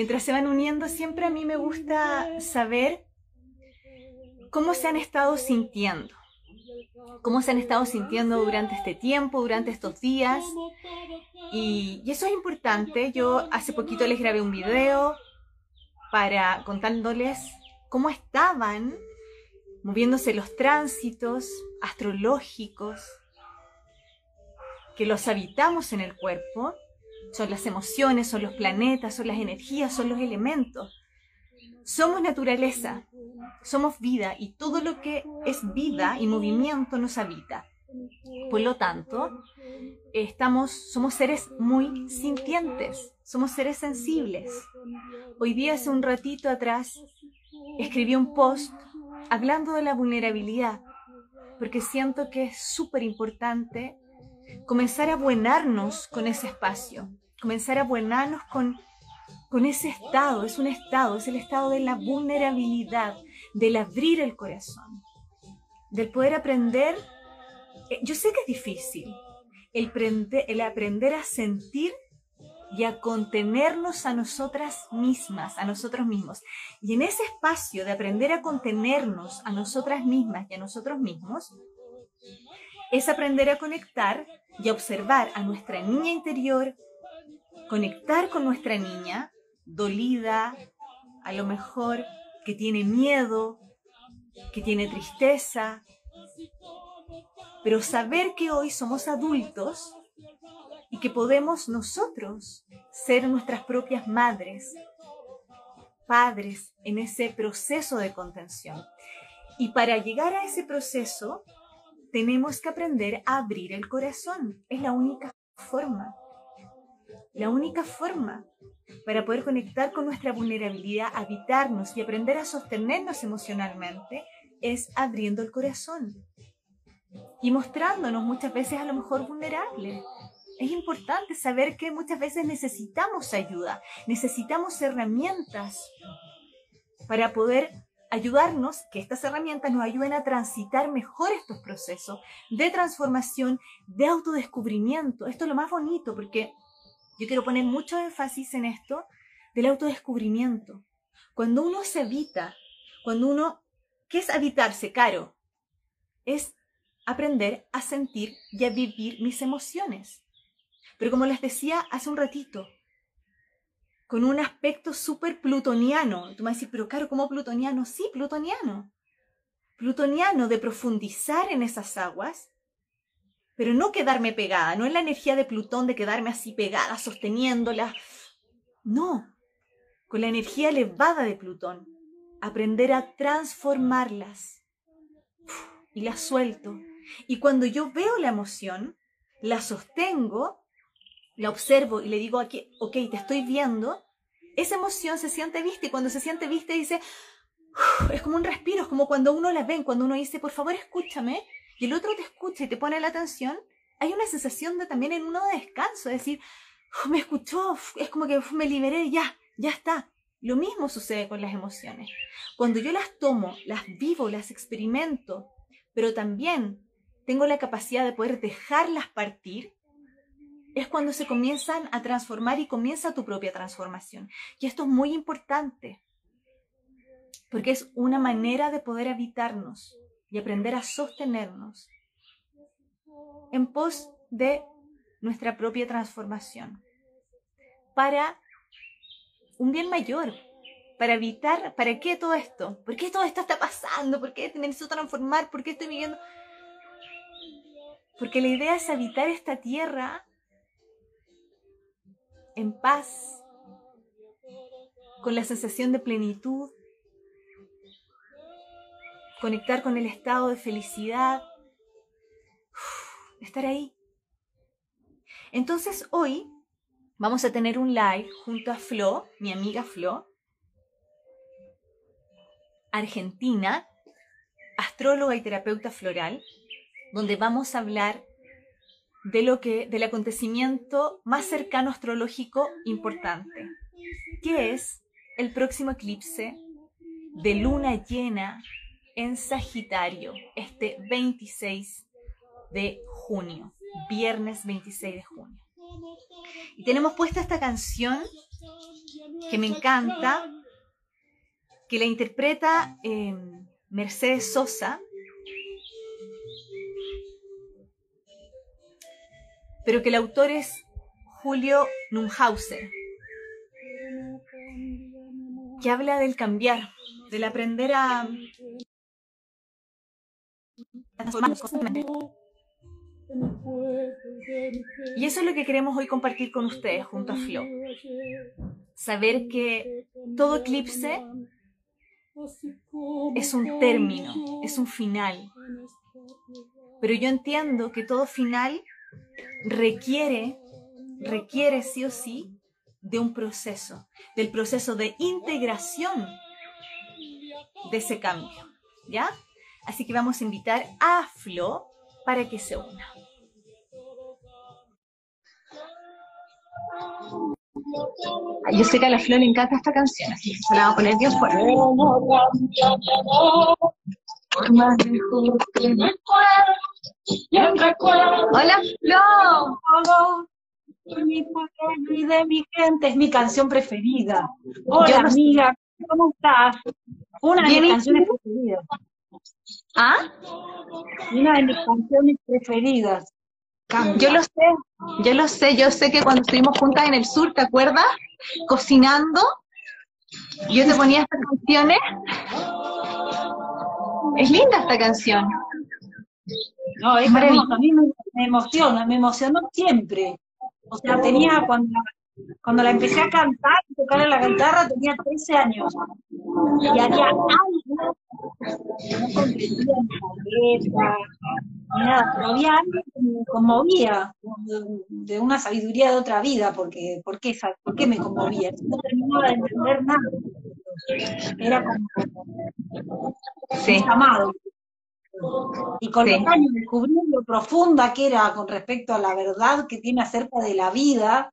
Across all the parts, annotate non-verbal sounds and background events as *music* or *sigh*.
Mientras se van uniendo, siempre a mí me gusta saber cómo se han estado sintiendo. Cómo se han estado sintiendo durante este tiempo, durante estos días. Y, y eso es importante. Yo hace poquito les grabé un video para contándoles cómo estaban moviéndose los tránsitos astrológicos que los habitamos en el cuerpo, son las emociones, son los planetas, son las energías, son los elementos. Somos naturaleza, somos vida y todo lo que es vida y movimiento nos habita. Por lo tanto, estamos, somos seres muy sintientes, somos seres sensibles. Hoy día, hace un ratito atrás, escribí un post hablando de la vulnerabilidad, porque siento que es súper importante comenzar a buenarnos con ese espacio, comenzar a buenarnos con, con ese estado, es un estado, es el estado de la vulnerabilidad, del abrir el corazón, del poder aprender. Eh, yo sé que es difícil el, el aprender a sentir y a contenernos a nosotras mismas, a nosotros mismos. Y en ese espacio de aprender a contenernos a nosotras mismas y a nosotros mismos, es aprender a conectar y a observar a nuestra niña interior, conectar con nuestra niña dolida, a lo mejor que tiene miedo, que tiene tristeza, pero saber que hoy somos adultos y que podemos nosotros ser nuestras propias madres, padres en ese proceso de contención. Y para llegar a ese proceso, tenemos que aprender a abrir el corazón. Es la única forma. La única forma para poder conectar con nuestra vulnerabilidad, habitarnos y aprender a sostenernos emocionalmente es abriendo el corazón y mostrándonos muchas veces a lo mejor vulnerables. Es importante saber que muchas veces necesitamos ayuda, necesitamos herramientas para poder ayudarnos, que estas herramientas nos ayuden a transitar mejor estos procesos de transformación, de autodescubrimiento. Esto es lo más bonito porque yo quiero poner mucho énfasis en esto del autodescubrimiento. Cuando uno se habita, cuando uno, ¿qué es habitarse, Caro? Es aprender a sentir y a vivir mis emociones. Pero como les decía hace un ratito, con un aspecto súper plutoniano. Tú me decís, pero claro, ¿cómo plutoniano? Sí, plutoniano. Plutoniano de profundizar en esas aguas, pero no quedarme pegada, no es la energía de Plutón de quedarme así pegada, sosteniéndola. No, con la energía elevada de Plutón, aprender a transformarlas y las suelto. Y cuando yo veo la emoción, la sostengo la observo y le digo aquí, ok, te estoy viendo, esa emoción se siente vista y cuando se siente vista dice, es como un respiro, es como cuando uno la ve, cuando uno dice, por favor escúchame, y el otro te escucha y te pone la atención, hay una sensación de también en uno de descanso, es decir, me escuchó, es como que me liberé, ya, ya está. Lo mismo sucede con las emociones. Cuando yo las tomo, las vivo, las experimento, pero también tengo la capacidad de poder dejarlas partir, es cuando se comienzan a transformar y comienza tu propia transformación. Y esto es muy importante, porque es una manera de poder habitarnos y aprender a sostenernos en pos de nuestra propia transformación, para un bien mayor, para evitar, ¿para qué todo esto? ¿Por qué todo esto está pasando? ¿Por qué necesito transformar? ¿Por qué estoy viviendo? Porque la idea es habitar esta tierra en paz, con la sensación de plenitud, conectar con el estado de felicidad, estar ahí. Entonces hoy vamos a tener un live junto a Flo, mi amiga Flo, argentina, astróloga y terapeuta floral, donde vamos a hablar de lo que, del acontecimiento más cercano astrológico importante, que es el próximo eclipse de luna llena en Sagitario, este 26 de junio, viernes 26 de junio. Y tenemos puesta esta canción que me encanta, que la interpreta eh, Mercedes Sosa, pero que el autor es Julio Nunhauser, que habla del cambiar, del aprender a y eso es lo que queremos hoy compartir con ustedes junto a Flo. Saber que todo eclipse es un término, es un final. Pero yo entiendo que todo final requiere, requiere sí o sí de un proceso, del proceso de integración de ese cambio. ¿Ya? Así que vamos a invitar a Flo para que se una. Yo sé que a la Flo le encanta esta canción, así que se la va a poner bien fuerte. Hola Flo. Mi de mi gente es mi canción preferida. Hola amiga, ¿cómo estás? Una de mis canciones preferidas. ¿Ah? Una de mis canciones preferidas. Yo lo sé, yo lo sé, yo sé que cuando estuvimos juntas en el sur, ¿te acuerdas? Cocinando, yo te ponía estas canciones. Es linda esta canción. No, es hermosa, a mí me, emociona, me emocionó siempre. O sea, tenía cuando, cuando la empecé a cantar, tocar la guitarra, tenía 13 años. Y había algo no comprendía mi ni nada, pero había algo que me conmovía, de una sabiduría de otra vida, porque ¿por qué, por qué me conmovía? No terminaba de entender nada. Era como sí. amado. Y con los años descubrí lo profunda que era con respecto a la verdad que tiene acerca de la vida,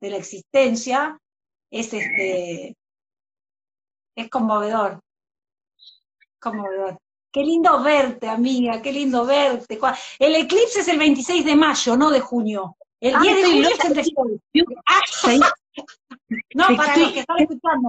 de la existencia, es este es conmovedor. Conmovedor. Qué lindo verte, amiga, qué lindo verte. El eclipse es el 26 de mayo, no de junio. El 10 de junio es el ah, No, para los que están escuchando.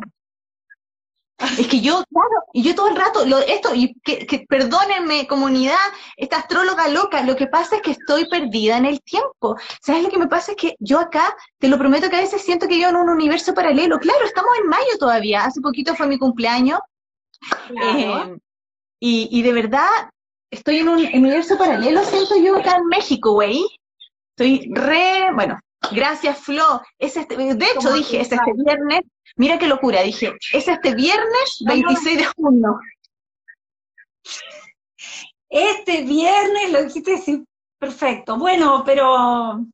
Es que yo, claro, y yo todo el rato, lo, esto, y que, perdónenme, comunidad, esta astróloga loca, lo que pasa es que estoy perdida en el tiempo. ¿Sabes lo que me pasa? Es que yo acá, te lo prometo que a veces siento que yo en un universo paralelo. Claro, estamos en mayo todavía, hace poquito fue mi cumpleaños. Eh, y, de verdad, estoy en un universo paralelo, siento yo acá en México, güey. Estoy re, bueno, gracias Flo. Es este, de hecho dije, es este viernes, Mira qué locura, dije, es este viernes 26 de junio. Este viernes lo dijiste, sí, perfecto. Bueno, pero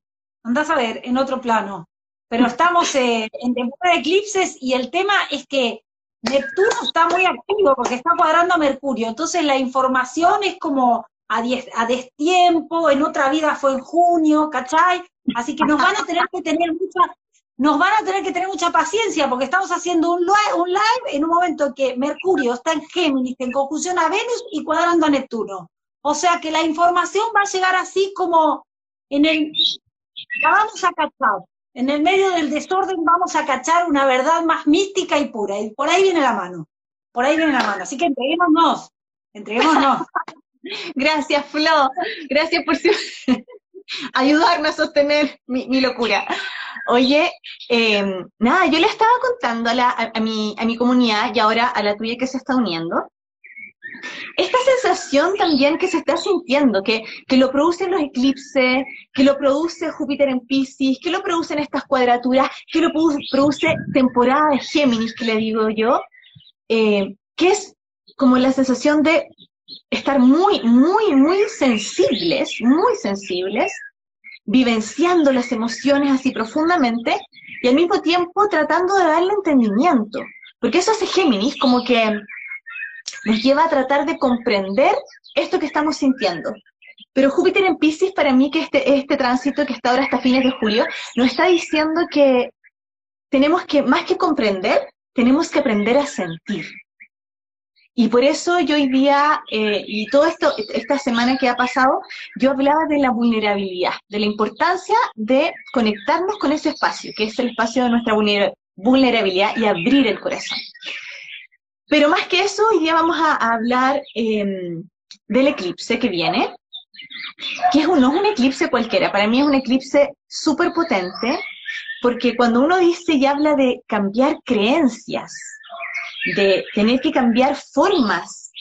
andás a ver, en otro plano. Pero estamos en temporada de eclipses y el tema es que Neptuno está muy activo porque está cuadrando a Mercurio. Entonces la información es como a, a destiempo, en otra vida fue en junio, ¿cachai? Así que nos van a tener que tener mucha nos van a tener que tener mucha paciencia porque estamos haciendo un live, en un momento que Mercurio está en Géminis, en conjunción a Venus y cuadrando a Neptuno. O sea que la información va a llegar así como en el... La vamos a cachar. En el medio del desorden vamos a cachar una verdad más mística y pura. Y por ahí viene la mano. Por ahí viene la mano. Así que entreguémonos. Entreguémonos. *laughs* Gracias, Flo. Gracias por *laughs* ayudarme a sostener mi locura. Oye, em, nada, yo le estaba contando a, la, a, mi, a mi comunidad y ahora a la tuya que se está uniendo, esta sensación también que se está sintiendo, que, que lo producen los eclipses, que lo produce Júpiter en Pisces, que lo producen estas cuadraturas, que lo produce, temporada de Géminis, que le digo yo, eh, que es como la sensación de estar muy, muy, muy sensibles, muy sensibles vivenciando las emociones así profundamente y al mismo tiempo tratando de darle entendimiento. Porque eso hace Géminis, como que nos lleva a tratar de comprender esto que estamos sintiendo. Pero Júpiter en Pisces, para mí, que este, este tránsito que está ahora hasta fines de julio, nos está diciendo que tenemos que, más que comprender, tenemos que aprender a sentir. Y por eso yo hoy día, eh, y toda esta semana que ha pasado, yo hablaba de la vulnerabilidad, de la importancia de conectarnos con ese espacio, que es el espacio de nuestra vulnerabilidad y abrir el corazón. Pero más que eso, hoy día vamos a, hablar em, del eclipse que viene, que es un, no es un eclipse cualquiera, para mí es un eclipse súper potente, porque cuando uno dice y habla de cambiar creencias, de tener que cambiar formas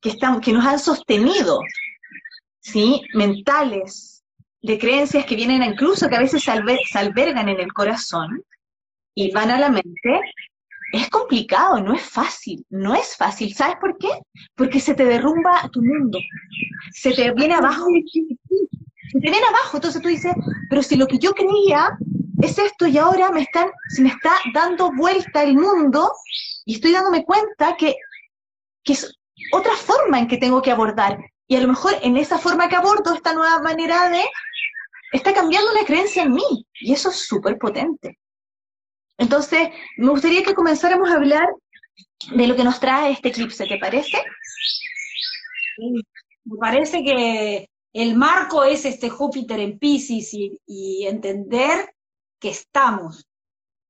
que, están, que nos han sostenido, ¿sí? mentales, de creencias que vienen incluso que a veces se, albergan en el corazón y van a la mente, es complicado, no es fácil, no es fácil. ¿Sabes por qué? Porque se te derrumba tu mundo, se te viene abajo, se te viene abajo, entonces tú dices, pero si lo que yo creía es esto y ahora me están, se me está dando vuelta el mundo y estoy dándome cuenta que, que es otra forma en que tengo que abordar. Y a lo mejor en esa forma que abordo, esta nueva manera de, está cambiando una creencia en mí. Y eso es súper potente. Entonces, me gustaría que comenzáramos a hablar de lo que nos trae este eclipse, ¿te parece? me parece que el marco es este Júpiter en Pisces y, entender que estamos,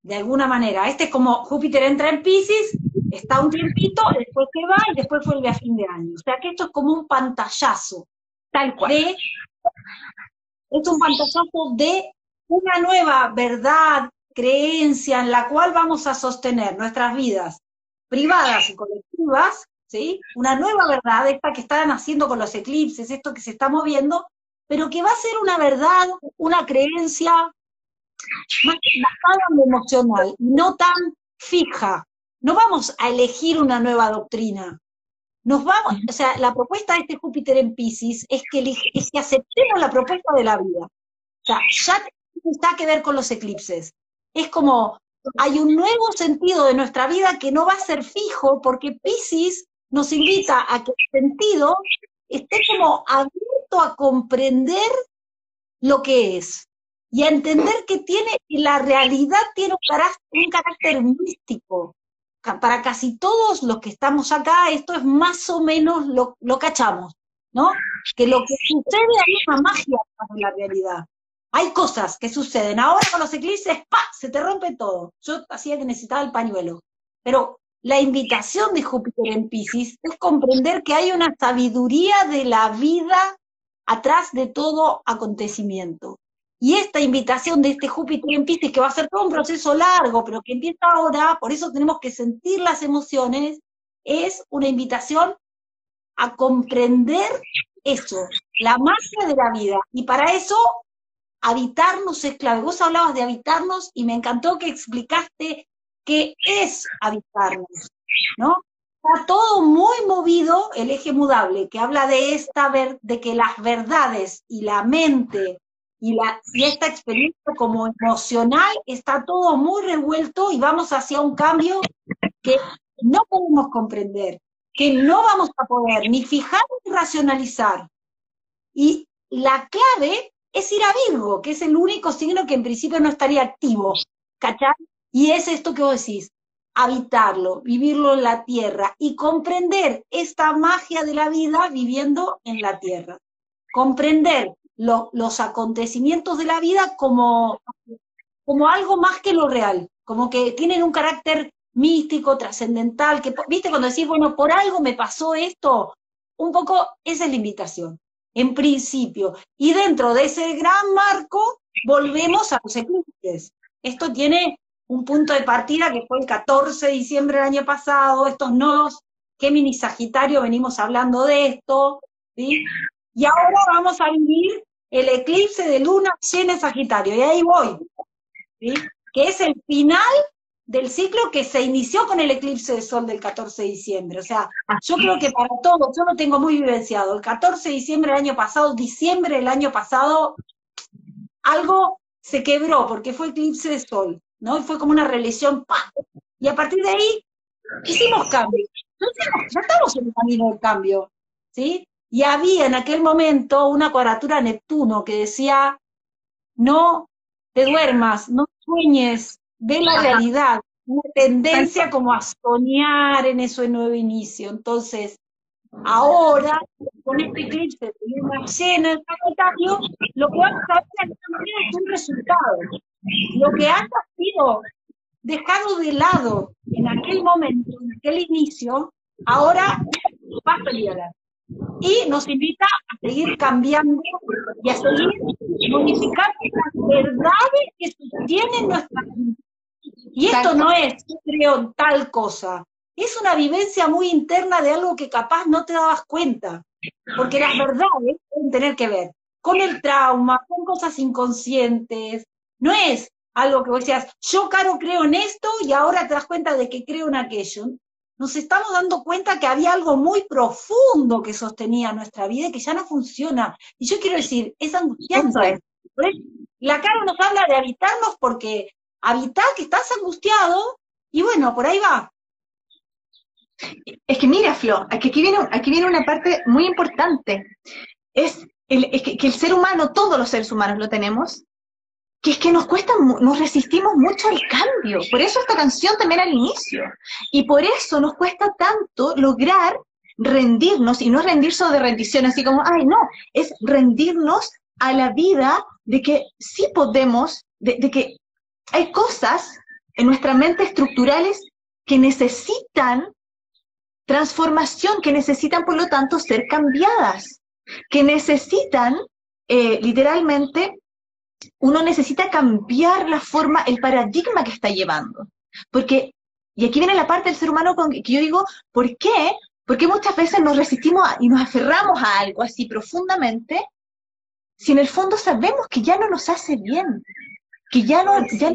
de alguna manera. Este es como Júpiter entra en Pisces, está un tiempito, después se va y después vuelve a fin de año. O sea que esto es como un pantallazo. Tal cual. es un pantallazo de una nueva verdad, creencia en la cual vamos a sostener nuestras vidas privadas y colectivas, ¿sí? Una nueva verdad, esta que están haciendo con los eclipses, esto que se está moviendo, pero que va a ser una verdad, una creencia más emocional, no tan fija. No vamos a elegir una nueva doctrina. Nos vamos, o sea, la propuesta de este Júpiter en Pisces es que, es que aceptemos la propuesta de la vida. O sea, ya está que ver con los eclipses es como, hay un nuevo sentido de nuestra vida que no va a ser fijo porque Pisces nos invita a que el sentido esté como abierto a comprender lo que es y a entender que tiene, la realidad tiene un carácter, místico. Para casi todos los que estamos acá, esto es más o menos lo, lo cachamos, ¿no? Que lo que sucede hay una magia en la realidad. Hay cosas que suceden. Ahora con los eclipses, ¡pa! Se te rompe todo. Yo hacía que necesitaba el pañuelo. Pero la invitación de Júpiter en Pisces es comprender que hay una sabiduría de la vida atrás de todo acontecimiento. Y esta invitación de este Júpiter en Pisces, que va a ser todo un proceso largo, pero que empieza ahora, por eso tenemos que sentir las emociones, es una invitación a comprender eso, la magia de la vida. Y para eso habitarnos es clave. Vos hablabas de habitarnos y me encantó que explicaste qué es habitarnos, ¿no? Está todo muy movido el eje mudable, que habla de esta ver, de que las verdades y la mente y, esta experiencia como emocional está todo muy revuelto y vamos hacia un cambio que no podemos comprender, que no vamos a poder ni fijar ni racionalizar. Y la clave es ir a Virgo, que es el único signo que en principio no estaría activo, ¿cachai? Y es esto que vos decís, habitarlo, vivirlo en la tierra y comprender esta magia de la vida viviendo en la tierra. Comprender los acontecimientos de la vida como, como algo más que lo real, como que tienen un carácter místico, trascendental, que, viste, cuando decís, bueno, por algo me pasó esto, un poco esa es la invitación en principio. Y dentro de ese gran marco, volvemos a los eclipses. Esto tiene un punto de partida que fue el 14 de diciembre del año pasado, estos nodos Géminis Sagitario, venimos hablando de esto, ¿sí? Y ahora vamos a vivir el eclipse de luna llena Sagitario, y ahí voy, ¿sí? Que es el final del ciclo que se inició con el eclipse de sol del 14 de diciembre. O sea, yo creo que para todos, yo lo tengo muy vivenciado. El 14 de diciembre del año pasado, diciembre del año pasado, algo se quebró porque fue eclipse de sol, ¿no? Y fue como una religión, Y a partir de ahí hicimos cambios. ya estamos en el camino del cambio, ¿sí? Y había en aquel momento una cuadratura Neptuno que decía, no te duermas, no sueñes, ve la realidad, una tendencia como a soñar en eso de nuevo inicio. Entonces, ahora, con este eclipse de luna llena en Sagitario, lo que vamos a ver es un resultado. Lo que haya sido dejado de lado en aquel momento, en aquel inicio, ahora va a salir Y nos invita a seguir cambiando y a seguir modificando las verdades que sostienen nuestra vida. Y esto no es, yo creo, tal cosa. Es una vivencia muy interna de algo que capaz no te dabas cuenta. Porque las verdades pueden tener que ver con el trauma, con cosas inconscientes. No es algo que vos decías, yo, Caro, creo en esto y ahora te das cuenta de que creo en aquello. Nos estamos dando cuenta que había algo muy profundo que sostenía nuestra vida y que ya no funciona. Y yo quiero decir, es angustiante. La Caro nos habla de habitarnos porque habitar que estás angustiado y bueno, por ahí va. Es que mira, Flo, aquí viene, aquí viene una parte muy importante. Es, el, que, que, el ser humano, todos los seres humanos lo tenemos, que es que nos cuesta, nos resistimos mucho al cambio. Por eso esta canción también al inicio. Y por eso nos cuesta tanto lograr rendirnos, y no rendirse de rendición, así como, ay, no, es rendirnos a la vida de que sí podemos, de, que hay cosas en nuestra mente estructurales que necesitan transformación, que necesitan, por lo tanto, ser cambiadas, que necesitan, eh, literalmente, uno necesita cambiar la forma, el paradigma que está llevando. Porque, y aquí viene la parte del ser humano con que yo digo, ¿por qué? Porque muchas veces nos resistimos y nos aferramos a algo así profundamente, si en el fondo sabemos que ya no nos hace bien, que ya no, ya,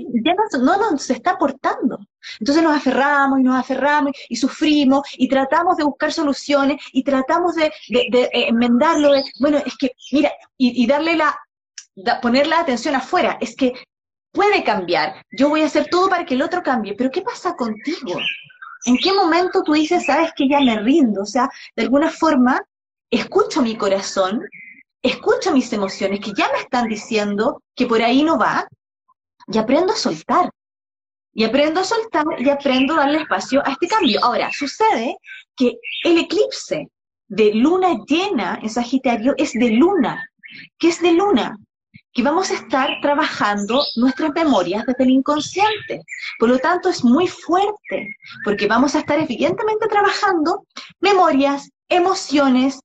no, nos está aportando. Entonces nos aferramos y nos aferramos y sufrimos y tratamos de buscar soluciones y tratamos de, de, enmendarlo. bueno, es que, mira, y, darle la, poner la atención afuera, es que puede cambiar. Yo voy a hacer todo para que el otro cambie, pero ¿qué pasa contigo? ¿En qué momento tú dices, sabes que ya me rindo? O sea, de alguna forma, escucho mi corazón, escucho mis emociones que ya me están diciendo que por ahí no va, y aprendo a soltar. Y aprendo a soltar y aprendo a darle espacio a este cambio. Ahora, sucede que el eclipse de luna llena en Sagitario es de luna. ¿Qué es de luna? Que vamos a estar trabajando nuestras memorias desde el inconsciente. Por lo tanto, es muy fuerte, porque vamos a estar evidentemente trabajando memorias, emociones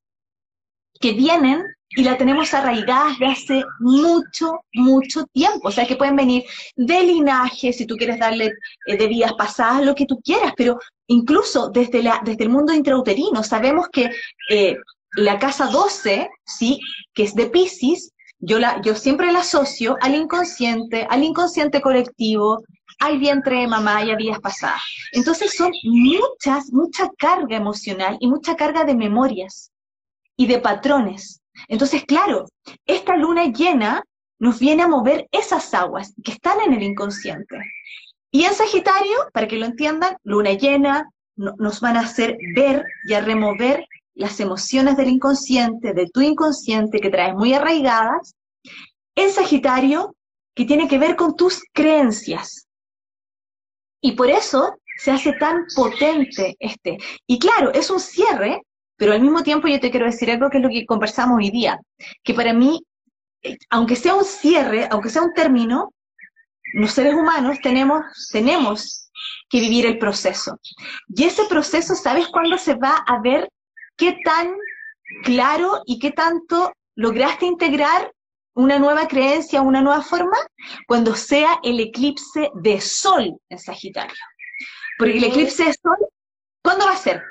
que vienen y la tenemos arraigada desde hace mucho, mucho tiempo. O sea, que pueden venir de linaje, si tú quieres darle eh, de vidas pasadas, lo que tú quieras, pero incluso desde, la, desde el mundo intrauterino sabemos que eh, la casa 12, ¿sí? que es de Pisces, yo, la, yo siempre la asocio al inconsciente, al inconsciente colectivo, al vientre de mamá y a vidas pasadas. Entonces son muchas, mucha carga emocional y mucha carga de memorias y de patrones. Entonces, claro, esta luna llena nos viene a mover esas aguas que están en el inconsciente. Y en Sagitario, para que lo entiendan, luna llena nos van a hacer ver y a remover las emociones del inconsciente, de tu inconsciente que traes muy arraigadas. En Sagitario, que tiene que ver con tus creencias. Y por eso se hace tan potente este. Y claro, es un cierre pero al mismo tiempo yo te quiero decir algo que es lo que conversamos hoy día, que para mí, eh, aunque sea un cierre, aunque sea un término, los seres humanos tenemos, tenemos que vivir el proceso. Y ese proceso, ¿sabes cuándo se va a ver qué tan claro y qué tanto lograste integrar una nueva creencia, una nueva forma? Cuando sea el eclipse de sol en Sagitario. Porque el eclipse de sol, ¿cuándo va a ser?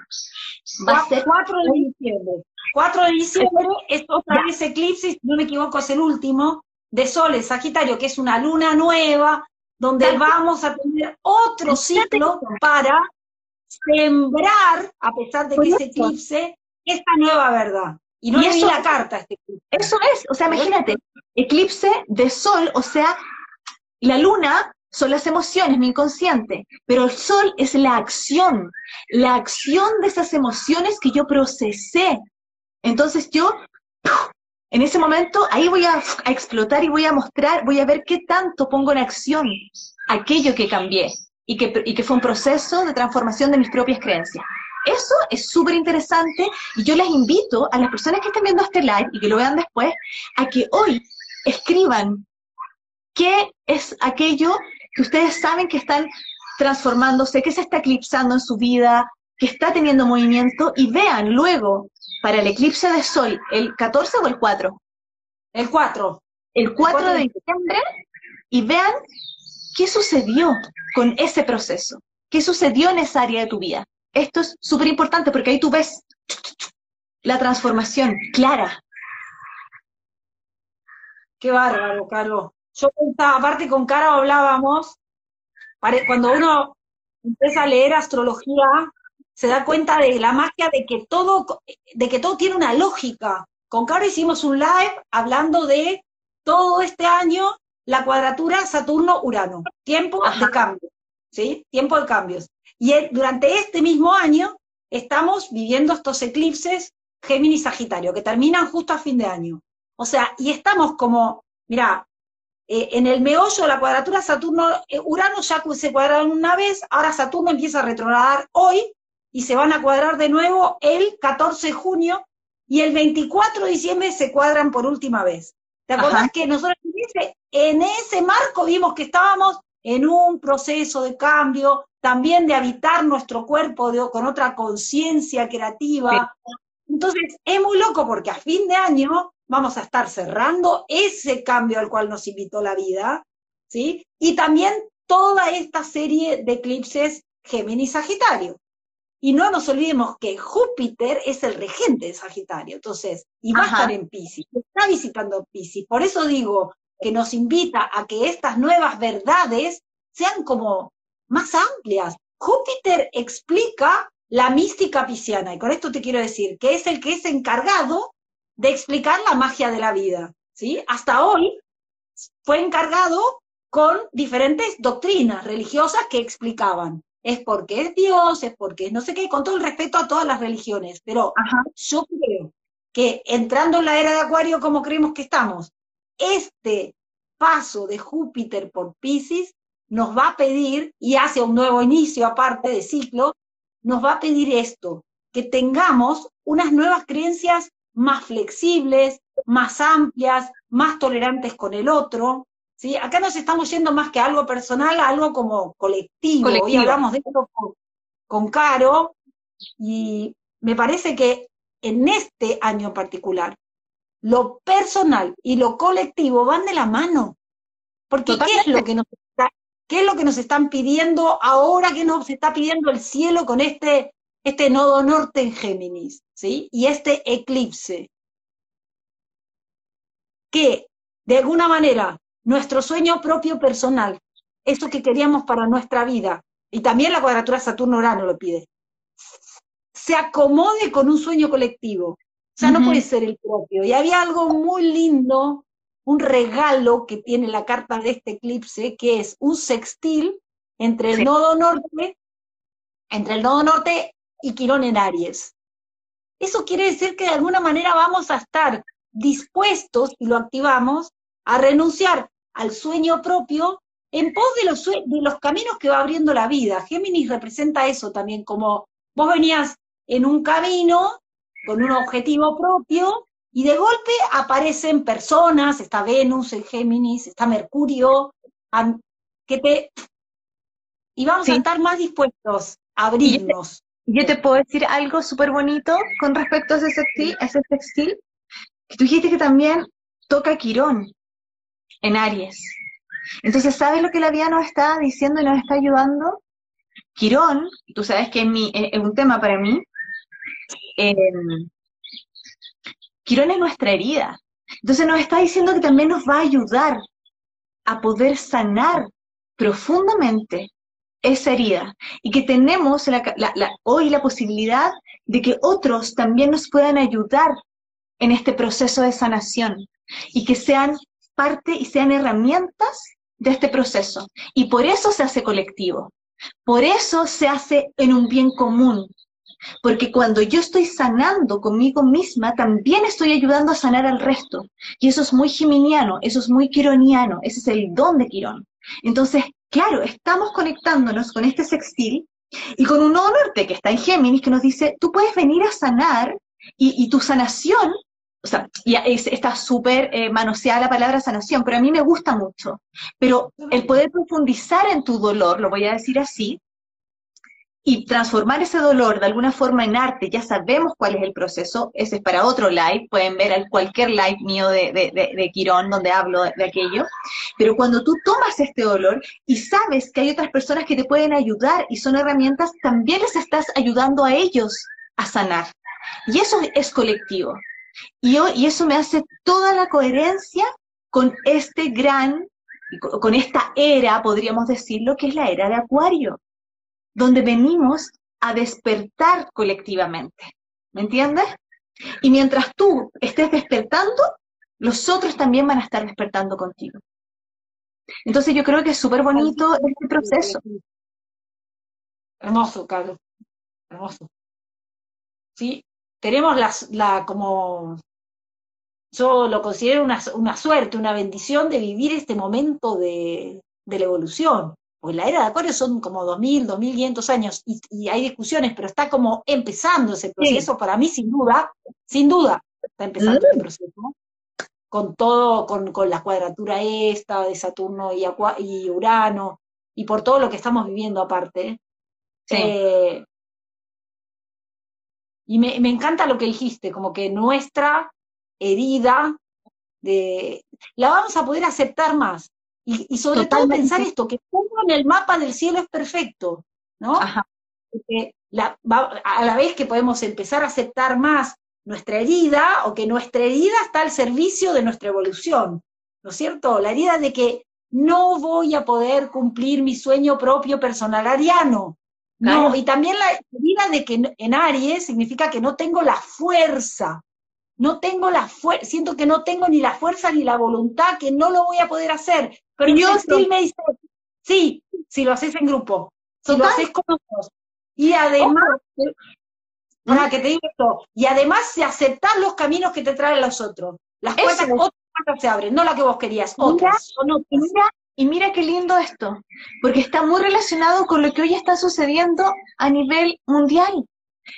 Va a ser 4 de diciembre. 4 de diciembre es otra vez eclipse, si no me equivoco, es el último, de Sol en Sagitario, que es una luna nueva, donde vamos a tener otro ciclo para sembrar, a pesar de que es eclipse, esta nueva verdad. Y no es la carta este eclipse. Eso es, o sea, imagínate, eclipse de sol, o sea, la luna son las emociones, mi inconsciente, pero el sol es la acción, la acción de esas emociones que yo procesé. Entonces yo, en ese momento, ahí voy a, explotar y voy a mostrar, voy a ver qué tanto pongo en acción aquello que cambié. y que, y que fue un proceso de transformación de mis propias creencias. Eso es súper interesante y yo les invito a las personas que estén viendo este live y que lo vean después, a que hoy escriban qué es aquello que ustedes saben que están transformándose, que se está eclipsando en su vida, que está teniendo movimiento y vean luego para el eclipse de sol, ¿el 14 o el 4? El 4. El 4, de diciembre y vean qué sucedió con ese proceso, qué sucedió en esa área de tu vida. Esto es súper importante porque ahí tú ves la transformación clara. Qué bárbaro, Caro. Yo aparte con Caro hablábamos, cuando uno empieza a leer astrología, se da cuenta de la magia de que todo, de que todo tiene una lógica. Con Caro hicimos un live hablando de todo este año la cuadratura Saturno-Urano, tiempo de cambio, ¿sí? Tiempo de cambios. Y durante este mismo año estamos viviendo estos eclipses Géminis-Sagitario, que terminan justo a fin de año. O sea, y estamos como, mira, eh, en el meollo de la cuadratura Saturno-Urano ya se cuadraron una vez, ahora Saturno empieza a retrogradar hoy, y se van a cuadrar de nuevo el 14 de junio y el 24 de diciembre se cuadran por última vez. ¿Te acuerdas que nosotros en ese, marco vimos que estábamos en un proceso de cambio, también de habitar nuestro cuerpo con otra conciencia creativa? Entonces, es muy loco porque a fin de año vamos a estar cerrando ese cambio al cual nos invitó la vida, ¿sí? Y también toda esta serie de eclipses Géminis-Sagitario. Y no nos olvidemos que Júpiter es el regente de Sagitario, entonces, y va a estar en Pisces, está visitando Pisces. Por eso digo que nos invita a que estas nuevas verdades sean como más amplias. Júpiter explica la mística pisciana, y con esto te quiero decir que es el que es encargado de explicar la magia de la vida. ¿sí? Hasta hoy fue encargado con diferentes doctrinas religiosas que explicaban es porque es Dios, es porque es no sé qué, con todo el respeto a todas las religiones, pero yo creo que entrando en la era de Acuario como creemos que estamos, este paso de Júpiter por Pisces nos va a pedir, y hace un nuevo inicio aparte de ciclo, nos va a pedir esto, que tengamos unas nuevas creencias más flexibles, más amplias, más tolerantes con el otro, ¿sí? Acá nos estamos yendo más que algo personal, a algo como colectivo. Hoy hablamos de esto con, Caro, y me parece que en este año en particular, lo personal y lo colectivo van de la mano. Porque ¿qué es, lo que nos está, ¿qué es lo que nos están pidiendo ahora que nos está pidiendo el cielo con este, este nodo norte en Géminis? ¿sí? Y este eclipse. Que de alguna manera nuestro sueño propio personal, eso que queríamos para nuestra vida, y también la cuadratura Saturno-Urano lo pide, se acomode con un sueño colectivo. O sea, no puede ser el propio. Y había algo muy lindo, un regalo que tiene la carta de este eclipse, que es un sextil entre el nodo norte, entre el nodo norte y Quirón en Aries. Eso quiere decir que de alguna manera vamos a estar dispuestos, y lo activamos, a renunciar al sueño propio en pos de los, de los caminos que va abriendo la vida. Géminis representa eso también, como vos venías en un camino con un objetivo propio y de golpe aparecen personas, está Venus en Géminis, está Mercurio, que te... Y vamos a estar más dispuestos a abrirnos. Yo te, puedo decir algo súper bonito con respecto a ese textil, a ese textil, que tú dijiste que también toca Quirón en Aries. Entonces, ¿sabes lo que la vida nos está diciendo y nos está ayudando? Quirón, tú sabes que es, un tema para mí, em, Quirón es nuestra herida. Entonces nos está diciendo que también nos va a ayudar a poder sanar profundamente esa herida y que tenemos hoy la posibilidad de que otros también nos puedan ayudar en este proceso de sanación y que sean parte y sean herramientas de este proceso. Y por eso se hace colectivo, por eso se hace en un bien común. Porque cuando yo estoy sanando conmigo misma, también estoy ayudando a sanar al resto. Y eso es muy geminiano, eso es muy quironiano, ese es el don de Quirón. Entonces, claro, estamos conectándonos con este sextil y con un nodo norte que está en Géminis que nos dice, tú puedes venir a sanar y, tu sanación, o sea, está súper eh, manoseada la palabra sanación, pero a mí me gusta mucho. Pero el poder profundizar en tu dolor, lo voy a decir así, y transformar ese dolor de alguna forma en arte, ya sabemos cuál es el proceso, ese es para otro live, pueden ver cualquier live mío de, de, Quirón donde hablo de, aquello, pero cuando tú tomas este dolor y sabes que hay otras personas que te pueden ayudar y son herramientas, también les estás ayudando a ellos a sanar. Y eso es colectivo. Y, y eso me hace toda la coherencia con este gran, con esta era, podríamos decirlo, que es la era de Acuario donde venimos a despertar colectivamente. ¿Me entiendes? Y mientras tú estés despertando, los otros también van a estar despertando contigo. Entonces yo creo que es súper bonito este proceso. Hermoso, Carlos. Hermoso. Sí, tenemos la, la como, yo lo considero una, una, suerte, una bendición de vivir este momento de, de la evolución pues la era de Acuario son como 2.000, 2.500 años y, hay discusiones, pero está como empezando ese proceso, para mí sin duda, sin duda, está empezando el mm. proceso, con todo, con, la cuadratura esta de Saturno y, y, Urano, y por todo lo que estamos viviendo aparte. Eh, y me, me encanta lo que dijiste, como que nuestra herida de, la vamos a poder aceptar más, y, sobre todo pensar esto, que todo en el mapa del cielo es perfecto, ¿no? a la vez que podemos empezar a aceptar más nuestra herida o que nuestra herida está al servicio de nuestra evolución, ¿no es cierto? La herida de que no voy a poder cumplir mi sueño propio personal ariano. No, y también la herida de que en Aries significa que no tengo la fuerza, no tengo la fuerza, siento que no tengo ni la fuerza ni la voluntad, que no lo voy a poder hacer. Pero yo sí me dice, sí, si lo haces en grupo, si lo haces con otros. Y además, para que te esto, y además si aceptas los caminos que te traen los otros, las puertas, otras puertas se abren, no la que vos querías, otras. Y mira, y mira qué lindo esto, porque está muy relacionado con lo que hoy está sucediendo a nivel mundial.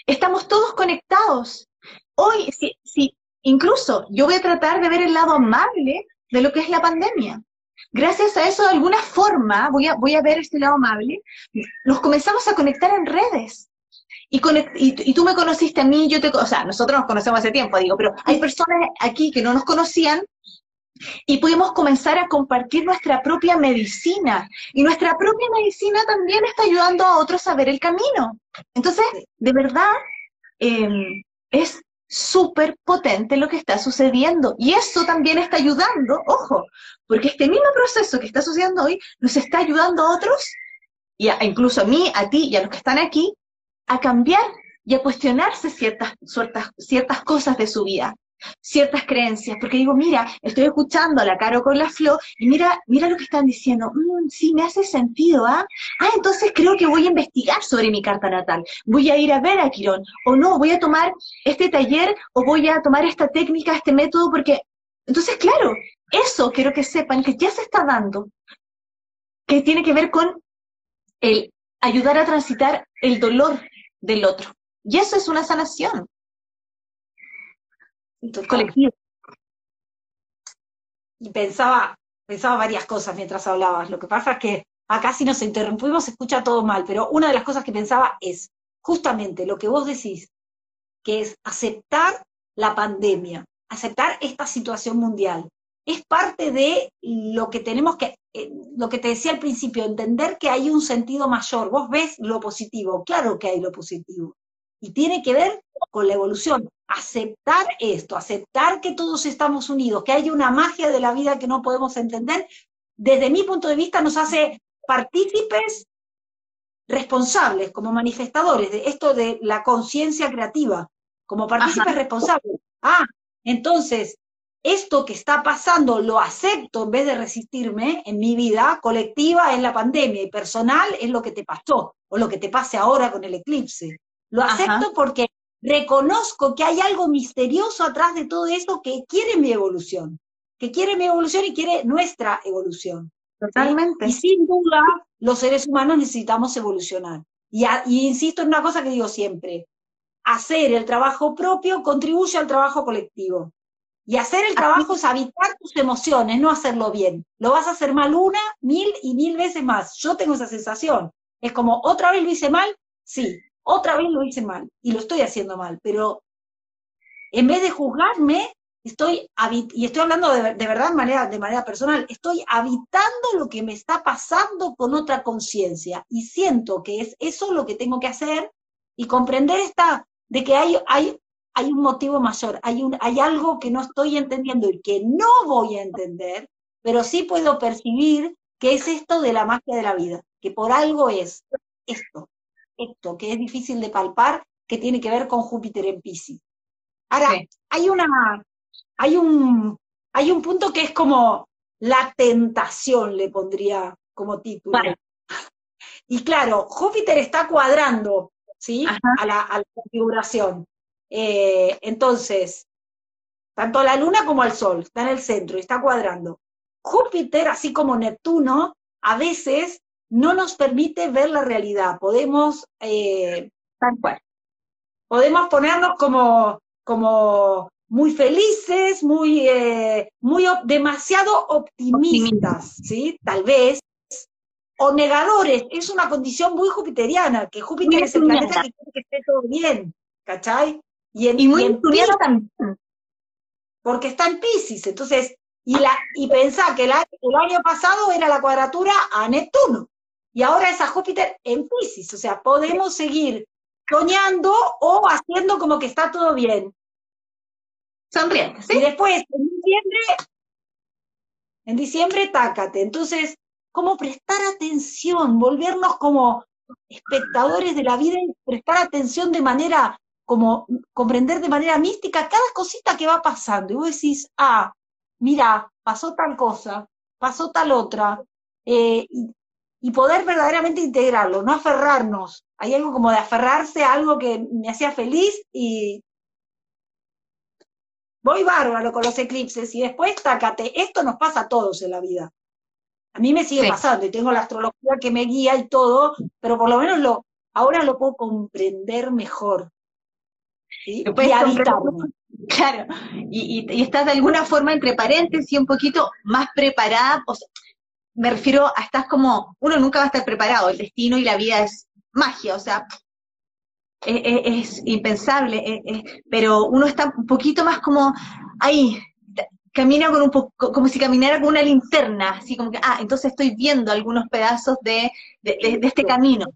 Estamos todos conectados. Hoy, si, si, incluso yo voy a tratar de ver el lado amable de lo que es la pandemia gracias a eso, de alguna forma, voy a, voy a ver este lado amable, nos comenzamos a conectar en redes. Y, y, tú me conociste a mí, yo te, o sea, nosotros nos conocemos hace tiempo, digo, pero hay personas aquí que no nos conocían y pudimos comenzar a compartir nuestra propia medicina. Y nuestra propia medicina también está ayudando a otros a ver el camino. Entonces, de verdad, em, es súper potente lo que está sucediendo. Y eso también está ayudando, ojo, porque este mismo proceso que está sucediendo hoy nos está ayudando a otros, y incluso a mí, a ti y a los que están aquí, a cambiar y a cuestionarse ciertas, ciertas, ciertas cosas de su vida ciertas creencias, porque digo, mira, estoy escuchando a la Caro con la Flo, y mira, mira lo que están diciendo, mm, sí, me hace sentido, ¿ah? Ah, entonces creo que voy a investigar sobre mi carta natal, voy a ir a ver a Quirón, o no, voy a tomar este taller, o voy a tomar esta técnica, este método, porque, entonces, claro, eso quiero que sepan que ya se está dando, que tiene que ver con el ayudar a transitar el dolor del otro. Y eso es una sanación colectivo. Y pensaba, pensaba varias cosas mientras hablabas. Lo que pasa es que acá si nos interrumpimos se escucha todo mal, pero una de las cosas que pensaba es justamente lo que vos decís, que es aceptar la pandemia, aceptar esta situación mundial. Es parte de lo que tenemos que, eh, lo que te decía al principio, entender que hay un sentido mayor. Vos ves lo positivo, claro que hay lo positivo. Y tiene que ver con la evolución aceptar esto, aceptar que todos estamos unidos, que hay una magia de la vida que no podemos entender, desde mi punto de vista nos hace partícipes responsables, como manifestadores de esto de la conciencia creativa, como partícipes responsables. Ah, entonces, esto que está pasando lo acepto en vez de resistirme en mi vida colectiva es la pandemia y personal es lo que te pasó o lo que te pase ahora con el eclipse. Lo acepto porque reconozco que hay algo misterioso atrás de todo esto que quiere mi evolución, que quiere mi evolución y quiere nuestra evolución. Totalmente. Y sin duda, los seres humanos necesitamos evolucionar. Y, y insisto en una cosa que digo siempre, hacer el trabajo propio contribuye al trabajo colectivo. Y hacer el trabajo es habitar tus emociones, no hacerlo bien. Lo vas a hacer mal una, mil y mil veces más. Yo tengo esa sensación. Es como, ¿otra vez lo hice mal? Sí, otra vez lo hice mal y lo estoy haciendo mal. Pero en vez de juzgarme, estoy, y estoy hablando de, verdad de manera, de manera personal, estoy habitando lo que me está pasando con otra conciencia. Y siento que es eso lo que tengo que hacer y comprender esta, de que hay, hay hay un motivo mayor, hay, un, hay algo que no estoy entendiendo y que no voy a entender, pero sí puedo percibir que es esto de la magia de la vida, que por algo es esto, esto, que es difícil de palpar, que tiene que ver con Júpiter en Pisces. Ahora, hay una, hay un, hay un punto que es como la tentación, le pondría como título. *laughs* Y claro, Júpiter está cuadrando, ¿sí? A la, a la configuración. Eh, entonces, tanto la luna como el sol está en el centro y está cuadrando. Júpiter, así como Neptuno, a veces no nos permite ver la realidad. Podemos, eh, podemos ponernos como, como muy felices, muy, eh, muy demasiado optimistas, ¿sí? Tal vez, o negadores. Es una condición muy jupiteriana, que Júpiter es el planeta que quiere que esté todo bien, ¿cachai? Y, muy en también. Porque está en Pisces, entonces, y, la, y pensá que el año, pasado era la cuadratura a Neptuno, y ahora es a Júpiter en Pisces, o sea, podemos seguir soñando o haciendo como que está todo bien. Sonriente, ¿sí? Y después, en diciembre, en diciembre, tácate. Entonces, ¿cómo prestar atención? Volvernos como espectadores de la vida y prestar atención de manera como comprender de manera mística cada cosita que va pasando. Y vos decís, ah, mira, pasó tal cosa, pasó tal otra, eh, y, poder verdaderamente integrarlo, no aferrarnos. Hay algo como de aferrarse a algo que me hacía feliz y voy bárbaro con los eclipses y después, tácate, esto nos pasa a todos en la vida. A mí me sigue pasando y tengo la astrología que me guía y todo, pero por lo menos lo, ahora lo puedo comprender mejor. ¿sí? Claro, y, y, estás de alguna forma entre paréntesis un poquito más preparada, me refiero a estás como, uno nunca va a estar preparado, el destino y la vida es magia, o sea, es, impensable, pero uno está un poquito más como ahí, camina con un poco, como si caminara con una linterna, así como que, ah, entonces estoy viendo algunos pedazos de, de, de este camino.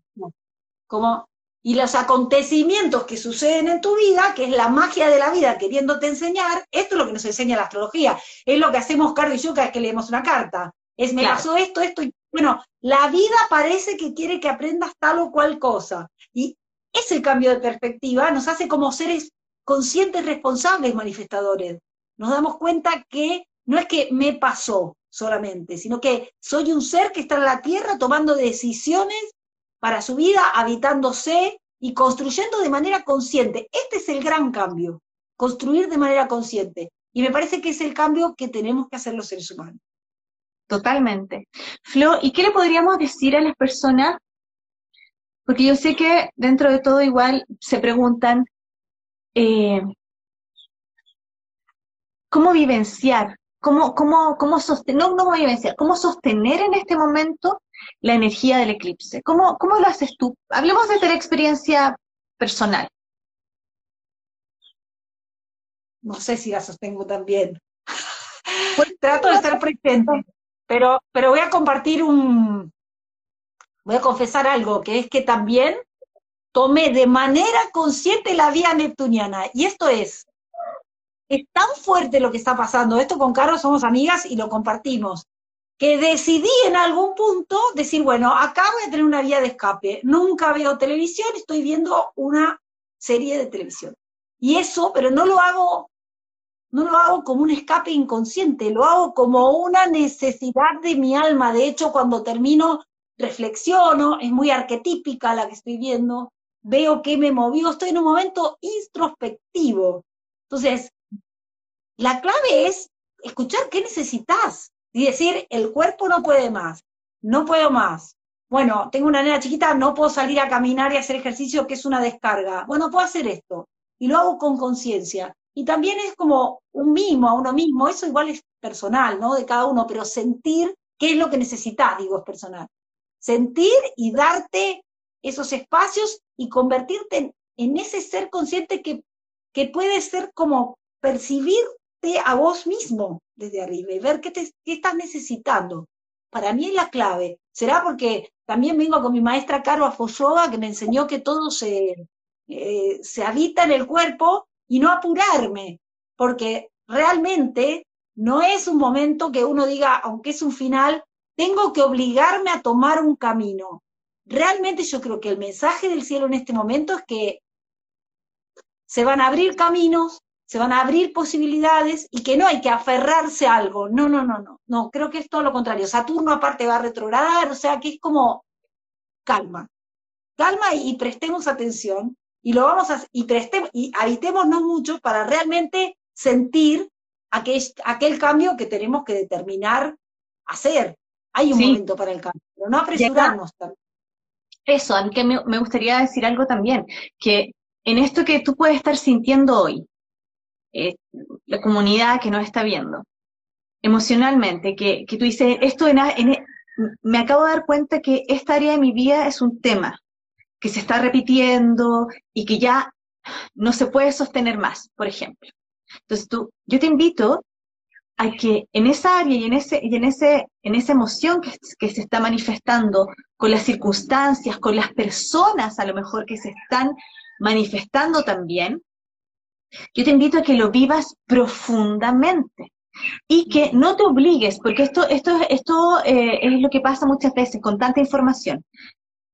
Como y los acontecimientos que suceden en tu vida, que es la magia de la vida queriéndote enseñar, esto es lo que nos enseña la astrología, es lo que hacemos Carlos y yo cada vez que leemos una carta. Es me pasó esto, esto, y bueno, la vida parece que quiere que aprendas tal o cual cosa. Y ese cambio de perspectiva nos hace como seres conscientes, responsables, manifestadores. Nos damos cuenta que no es que me pasó solamente, sino que soy un ser que está en la tierra tomando decisiones para su vida, habitándose y construyendo de manera consciente. Este es el gran cambio, construir de manera consciente. Y me parece que es el cambio que tenemos que hacer los seres humanos. Totalmente. Flo, ¿y qué le podríamos decir a las personas? Porque yo sé que dentro de todo igual se preguntan, eh, ¿cómo vivenciar? ¿Cómo, cómo, cómo sostener, no, no vivenciar, cómo sostener en este momento la energía del eclipse. ¿Cómo, cómo lo haces tú? Hablemos de la experiencia personal. No sé si la sostengo también. Pues, *laughs* trato de estar presente, pero, pero voy a compartir un, voy a confesar algo, que es que también tomé de manera consciente la vía neptuniana. Y esto es, es tan fuerte lo que está pasando. Esto con Carlos somos amigas y lo compartimos que decidí en algún punto decir, bueno, acá voy a tener una vía de escape. Nunca veo televisión, estoy viendo una serie de televisión. Y eso, pero no lo hago, no lo hago como un escape inconsciente, lo hago como una necesidad de mi alma. De hecho, cuando termino, reflexiono, es muy arquetípica la que estoy viendo, veo que me movió, estoy en un momento introspectivo. Entonces, la clave es escuchar qué necesitas y decir, el cuerpo no puede más, no puedo más. Bueno, tengo una nena chiquita, no puedo salir a caminar y hacer ejercicio, que es una descarga. Bueno, puedo hacer esto. Y lo hago con conciencia. Y también es como un mimo a uno mismo, eso igual es personal, ¿no? De cada uno, pero sentir qué es lo que necesitas, digo, es personal. Sentir y darte esos espacios y convertirte en, ese ser consciente que, que puede ser como percibirte a vos mismo desde arriba y ver qué, te, qué estás necesitando. Para mí es la clave. Será porque también vengo con mi maestra Carlos Follova, que me enseñó que todo se, eh, se habita en el cuerpo y no apurarme, porque realmente no es un momento que uno diga, aunque es un final, tengo que obligarme a tomar un camino. Realmente yo creo que el mensaje del cielo en este momento es que se van a abrir caminos, se van a abrir posibilidades y que no hay que aferrarse a algo. No, no, no, no. No, creo que es todo lo contrario. Saturno aparte va a retrogradar, o sea que es como calma. Calma y, prestemos atención y lo vamos a y prestemos y habitémonos mucho para realmente sentir aquel, aquel cambio que tenemos que determinar hacer. Hay un momento para el cambio, pero no apresurarnos también. Eso, a mí que me, me gustaría decir algo también, que en esto que tú puedes estar sintiendo hoy, eh, la comunidad que nos está viendo, emocionalmente, que, que tú dices, esto en, me acabo de dar cuenta que esta área de mi vida es un tema que se está repitiendo y que ya no se puede sostener más, por ejemplo. Entonces tú, yo te invito a que en esa área y en ese, y en ese, en esa emoción que, que se está manifestando, con las circunstancias, con las personas a lo mejor que se están manifestando también, yo te invito a que lo vivas profundamente y que no te obligues, porque esto, esto, esto eh, es lo que pasa muchas veces con tanta información.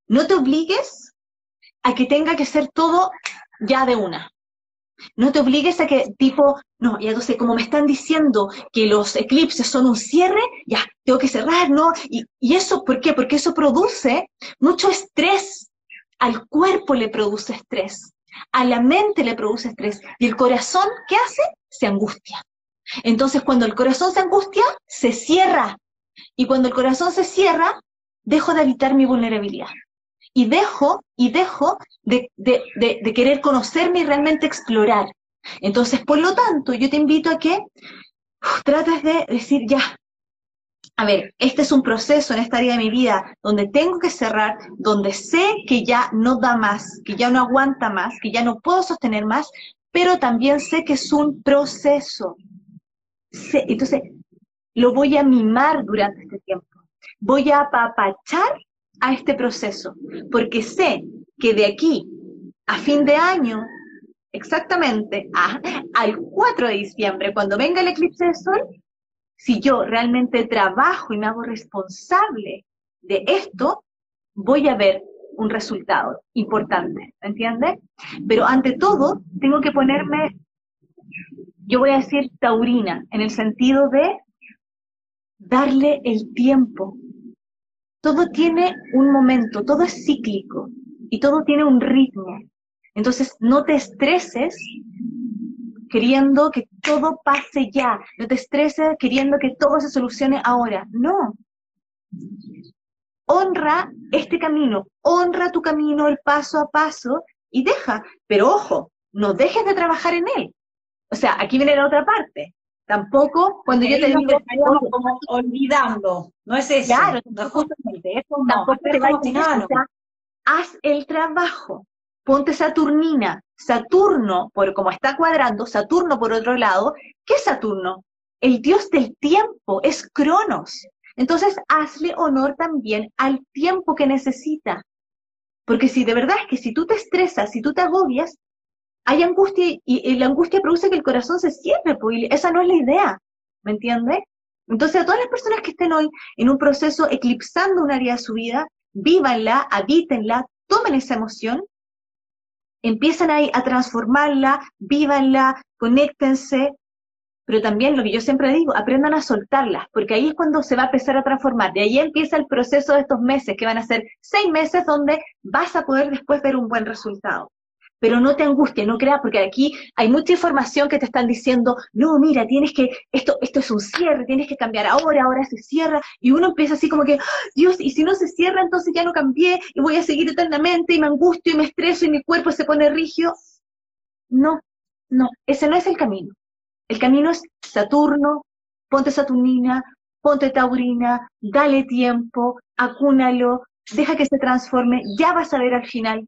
No te obligues a que tenga que ser todo ya de una. No te obligues a que, tipo, no, ya no sé, como me están diciendo que los eclipses son un cierre, ya, tengo que cerrar, ¿no? Y, y eso, ¿por qué? Porque eso produce mucho estrés. Al cuerpo le produce estrés a la mente le produce estrés y el corazón, ¿qué hace? Se angustia. Entonces, cuando el corazón se angustia, se cierra. Y cuando el corazón se cierra, dejo de habitar mi vulnerabilidad. Y dejo, y dejo de, de querer conocerme y realmente explorar. Entonces, por lo tanto, yo te invito a que trates de decir, ya, a ver, este es un proceso en esta área de mi vida donde tengo que cerrar, donde sé que ya no da más, que ya no aguanta más, que ya no puedo sostener más, pero también sé que es un proceso. Entonces, lo voy a mimar durante este tiempo. Voy a apapachar a este proceso, porque sé que de aquí a fin de año, exactamente al 4 de diciembre, cuando venga el eclipse de sol, si yo realmente trabajo y me hago responsable de esto, voy a ver un resultado importante, ¿entiendes? Pero ante todo, tengo que ponerme, yo voy a decir taurina, en el sentido de darle el tiempo. Todo tiene un momento, todo es cíclico y todo tiene un ritmo. Entonces, no te estreses queriendo que todo pase ya, no te estreses queriendo que todo se solucione ahora. No. Honra este camino, honra tu camino el paso a paso y deja, pero ojo, no dejes de trabajar en él. O sea, aquí viene la otra parte. Tampoco cuando yo te digo como olvidando, no es eso. Claro, justamente, eso no, tampoco te haz el trabajo, ponte Saturnina, Saturno, por como está cuadrando, Saturno por otro lado, ¿qué es Saturno? El dios del tiempo, es Cronos. Entonces, hazle honor también al tiempo que necesita. Porque si de verdad es que si tú te estresas, si tú te agobias, hay angustia y, la angustia produce que el corazón se cierre, pues, esa no es la idea, ¿me entiendes? Entonces, a todas las personas que estén hoy en un proceso eclipsando un área de su vida, vívanla, habítenla, tomen esa emoción empiezan ahí a transformarla, vívanla, conéctense, pero también lo que yo siempre digo, aprendan a soltarla, porque ahí es cuando se va a empezar a transformar. De ahí empieza el proceso de estos meses, que van a ser seis meses donde vas a poder después ver un buen resultado. Pero no te angusties, no creas, porque aquí hay mucha información que te están diciendo, no, mira, tienes que, esto, esto es un cierre, tienes que cambiar ahora, ahora se cierra, y uno empieza así como que, Dios, y si no se cierra, entonces ya no cambié, y voy a seguir eternamente, y me angustio, y me estreso, y mi cuerpo se pone rígido. No, no, ese no es el camino. El camino es Saturno, ponte Saturnina, ponte Taurina, dale tiempo, acúnalo, deja que se transforme, ya vas a ver al final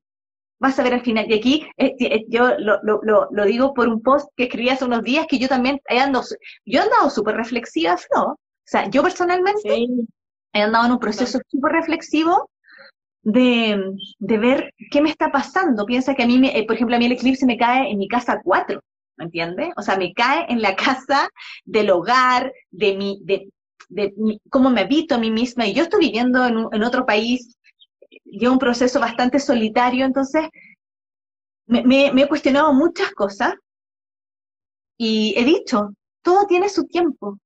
vas a ver al final. Y aquí eh, eh, yo lo, lo, lo, digo por un post que escribí hace unos días que yo también he andado, yo he andado súper reflexiva, ¿no? O sea, yo personalmente he andado en un proceso súper reflexivo de, de, ver qué me está pasando. Piensa que a mí, me, eh, por ejemplo, a mí el eclipse me cae en mi casa 4, ¿me entiendes? O sea, me cae en la *laughs* casa del hogar, de mi, de, de cómo me habito a mí misma. Y yo estoy viviendo en, en otro país lleva un proceso bastante solitario, entonces me, he cuestionado muchas cosas y he dicho, todo tiene su tiempo.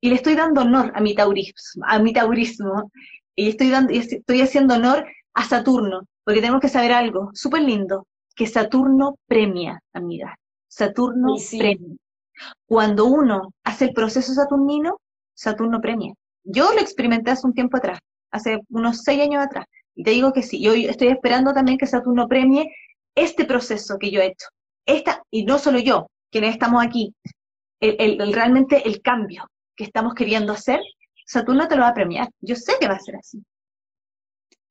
Y le estoy dando honor a mi taurismo, a mi taurismo. Y estoy, dando, estoy haciendo honor a Saturno, porque tenemos que saber algo súper lindo, que Saturno premia, amiga. Saturno premia. Cuando uno hace el proceso saturnino, Saturno premia. Yo lo experimenté hace un tiempo atrás, hace unos seis años atrás. Y te digo que sí, yo estoy esperando también que Saturno premie este proceso que yo he hecho. Esta, y no solo yo, quienes estamos aquí, el, realmente el cambio que estamos queriendo hacer, Saturno te lo va a premiar. Yo sé que va a ser así.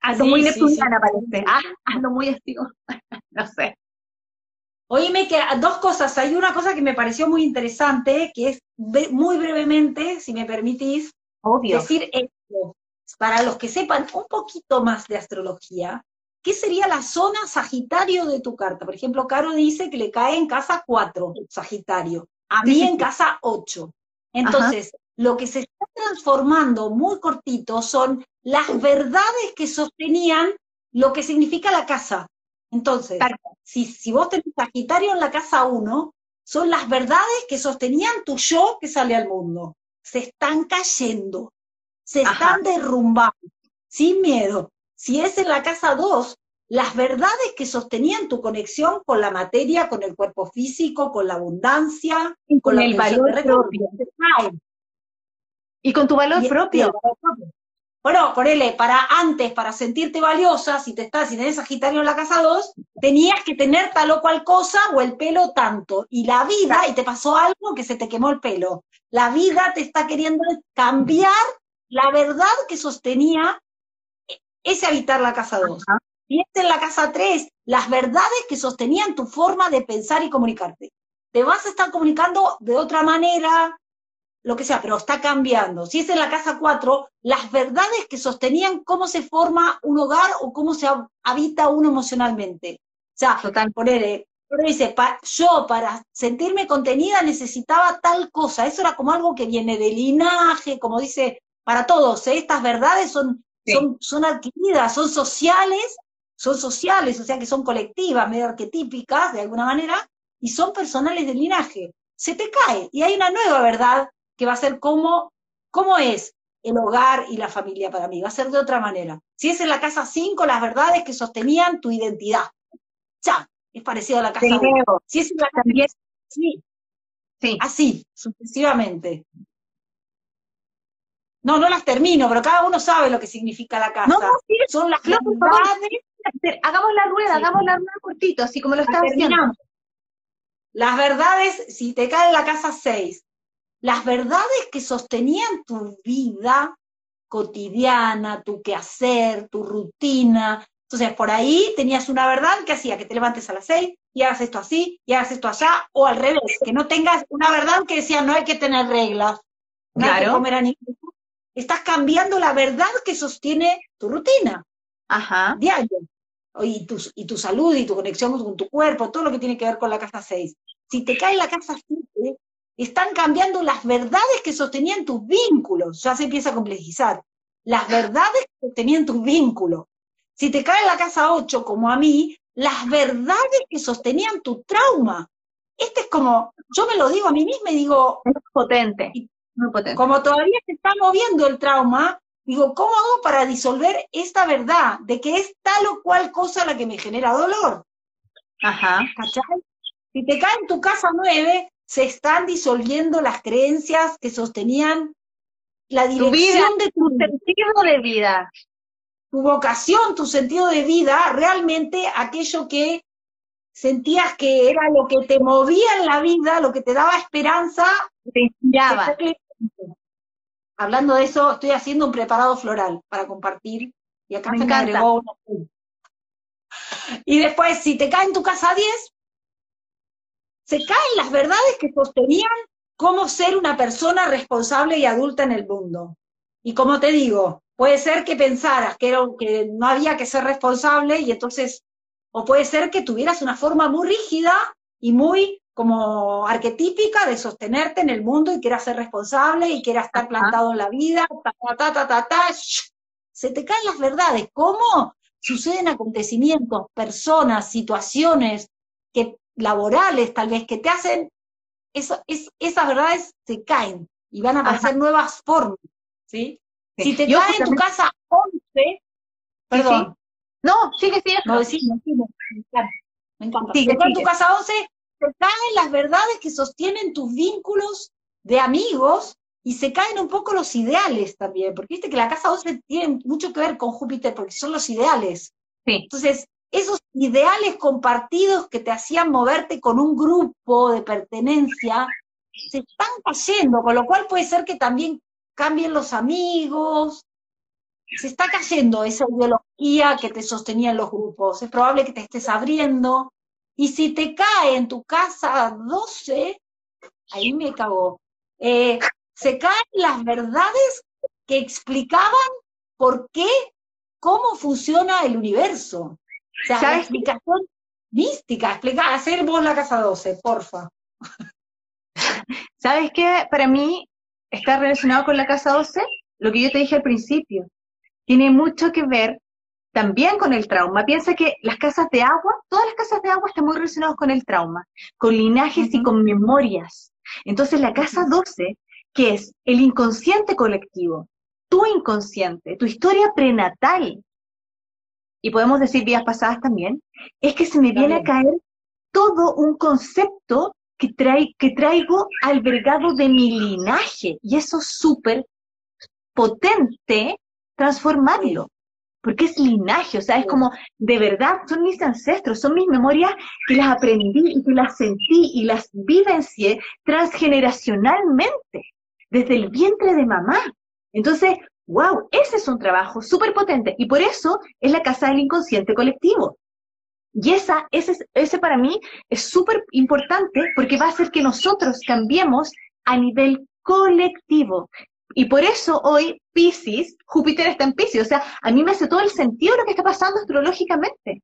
Ando muy neptuniana parece. Ah, ando muy estigo. *laughs* no sé. Oíme que dos cosas. Hay una cosa que me pareció muy interesante, que es muy brevemente, si me permitís, Obvio. decir esto para los que sepan un poquito más de astrología, ¿qué sería la zona Sagitario de tu carta? Por ejemplo, Caro dice que le cae en casa 4, Sagitario, a mí en casa 8. Entonces, lo que se está transformando muy cortito son las verdades que sostenían lo que significa la casa. Entonces, si, si vos tenés Sagitario en la casa 1, son las verdades que sostenían tu yo que sale al mundo. Se están cayendo se están derrumbando, sin miedo. Si es en la casa 2, las verdades que sostenían tu conexión con la materia, con el cuerpo físico, con la abundancia, con, el valor propio. Y con tu valor propio. Bueno, ponele, para antes, para sentirte valiosa, si te estás, si tenés Sagitario en la casa 2, tenías que tener tal o cual cosa o el pelo tanto. Y la vida, y te pasó algo que se te quemó el pelo. La vida te está queriendo cambiar la verdad que sostenía ese habitar la casa 2. Y este en la casa 3, las verdades que sostenían tu forma de pensar y comunicarte. Te vas a estar comunicando de otra manera, lo que sea, pero está cambiando. Si es en la casa 4, las verdades que sostenían cómo se forma un hogar o cómo se habita uno emocionalmente. O sea, Total. poner, dice, yo para sentirme contenida necesitaba tal cosa. Eso era como algo que viene de linaje, como dice para todos. ¿eh? Estas verdades son, son, son adquiridas, son sociales, son sociales, o sea que son colectivas, medio arquetípicas de alguna manera, y son personales del linaje. Se te cae y hay una nueva verdad que va a ser cómo, cómo es el hogar y la familia para mí, va a ser de otra manera. Si es en la casa 5, las verdades que sostenían tu identidad. Ya, es parecido a la casa 1. Si es en la casa 10, sí. sí. Así, sucesivamente. No, no las termino, pero cada uno sabe lo que significa la casa. No, sí, Son las no, verdades. Hagamos la rueda, hagamos la rueda cortito, así como lo estás haciendo. Las verdades, si te cae en la casa 6, las verdades que sostenían tu vida cotidiana, tu quehacer, tu rutina. Entonces, por ahí tenías una verdad que hacía que te levantes a las 6 y hagas esto así, y hagas esto allá, o al revés, que no tengas una verdad que decía no hay que tener reglas, no hay que comer a Estás cambiando la verdad que sostiene tu rutina. Ajá. Diario. Y tu, y tu salud y tu conexión con tu cuerpo, todo lo que tiene que ver con la casa 6. Si te cae la casa 7, están cambiando las verdades que sostenían tus vínculos. Ya se empieza a complejizar. Las verdades que sostenían tus vínculos. Si te cae la casa 8, como a mí, las verdades que sostenían tu trauma. Este es como, yo me lo digo a mí misma y digo... Es potente. Como todavía se está moviendo el trauma, digo, ¿cómo hago para disolver esta verdad de que es tal o cual cosa la que me genera dolor? Ajá. ¿Cachai? Si te cae en tu casa 9, se están disolviendo las creencias que sostenían la dirección de tu sentido de vida. Tu vocación, tu sentido de vida, realmente aquello que sentías que era lo que te movía en la vida, lo que te daba esperanza, te inspiraba. Hablando de eso, estoy haciendo un preparado floral para compartir. Y acá me, se encanta. Y después, si te cae en tu casa 10, se caen las verdades que sostenían cómo ser una persona responsable y adulta en el mundo. Y como te digo, puede ser que pensaras que, era, que no había que ser responsable y entonces, o puede ser que tuvieras una forma muy rígida y muy como arquetípica de sostenerte en el mundo y quieras ser responsable y quieras estar plantado en la vida, ta, ta, ta, ta, ta, se te caen las verdades. ¿Cómo? Suceden acontecimientos, personas, situaciones que, laborales tal vez que te hacen, eso, es, esas verdades se caen y van a aparecer nuevas formas. ¿sí? Si te cae en tu casa 11, perdón. No, sigue, sigue. No, decimos, decimos, me encanta. Me encanta. tu casa 11, se caen las verdades que sostienen tus vínculos de amigos y se caen un poco los ideales también, porque viste que la casa 12 tiene mucho que ver con Júpiter, porque son los ideales. Entonces, esos ideales compartidos que te hacían moverte con un grupo de pertenencia, se están cayendo, con lo cual puede ser que también cambien los amigos, se está cayendo esa ideología que te sostenía en los grupos, es probable que te estés abriendo, y si te cae en tu casa 12, ahí me cagó, eh, se caen las verdades que explicaban por qué, cómo funciona el universo. O sea, la explicación mística, explica, hacer vos la casa 12, porfa. *laughs* ¿Sabes qué? Para mí está relacionado con la casa 12 lo que yo te dije al principio. Tiene mucho que ver también con el trauma. Piensa que las casas de agua, todas las casas de agua están muy relacionadas con el trauma, con linajes y con memorias. Entonces la casa 12, que es el inconsciente colectivo, tu inconsciente, tu historia prenatal, y podemos decir días pasadas también, es que se me viene a caer todo un concepto que, trae, que traigo albergado de mi linaje, y eso es súper potente transformarlo porque es linaje, o sea, es como, de verdad, son mis ancestros, son mis memorias que las aprendí y que las sentí y las vivencié transgeneracionalmente, desde el vientre de mamá. Entonces, wow, ese es un trabajo súper potente y por eso es la casa del inconsciente colectivo. Y esa, ese, ese para mí es súper importante porque va a hacer que nosotros cambiemos a nivel colectivo. Y por eso hoy Pisces, Júpiter está en Pisces. O sea, a mí me hace todo el sentido lo que está pasando astrológicamente.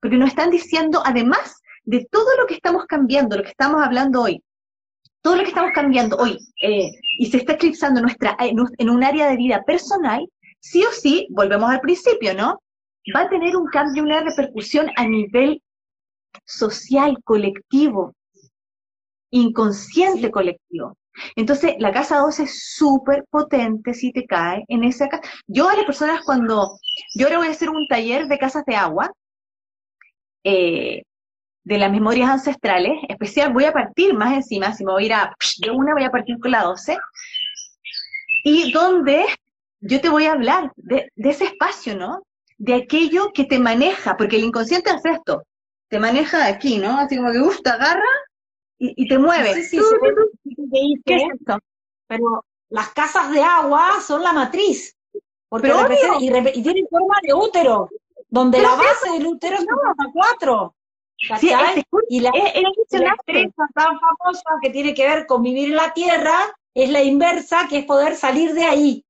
Porque nos están diciendo, además de todo lo que estamos cambiando, lo que estamos hablando hoy, todo lo que estamos cambiando hoy eh, y se está eclipsando nuestra, en un área de vida personal, sí o sí, volvemos al principio, ¿no? Va a tener un cambio, una repercusión a nivel social, colectivo, inconsciente colectivo. Entonces, la casa 12 es súper potente si te cae en esa casa. Yo a las personas cuando, yo ahora voy a hacer un taller de casas de agua, eh, de las memorias ancestrales, especial, voy a partir más encima, si me voy a ir a, de una voy a partir con la 12, y donde yo te voy a hablar de, de ese espacio, ¿no? De aquello que te maneja, porque el inconsciente hace esto, te maneja aquí, ¿no? Así como que, gusta, agarra y, te mueve. ¿Qué es esto? Pero las casas de agua son la matriz. Porque y, y, tienen forma de útero, donde la base del útero es 4. Sí, y la, empresa tan famosa que tiene que ver con vivir en la tierra es la inversa, que es poder salir de ahí,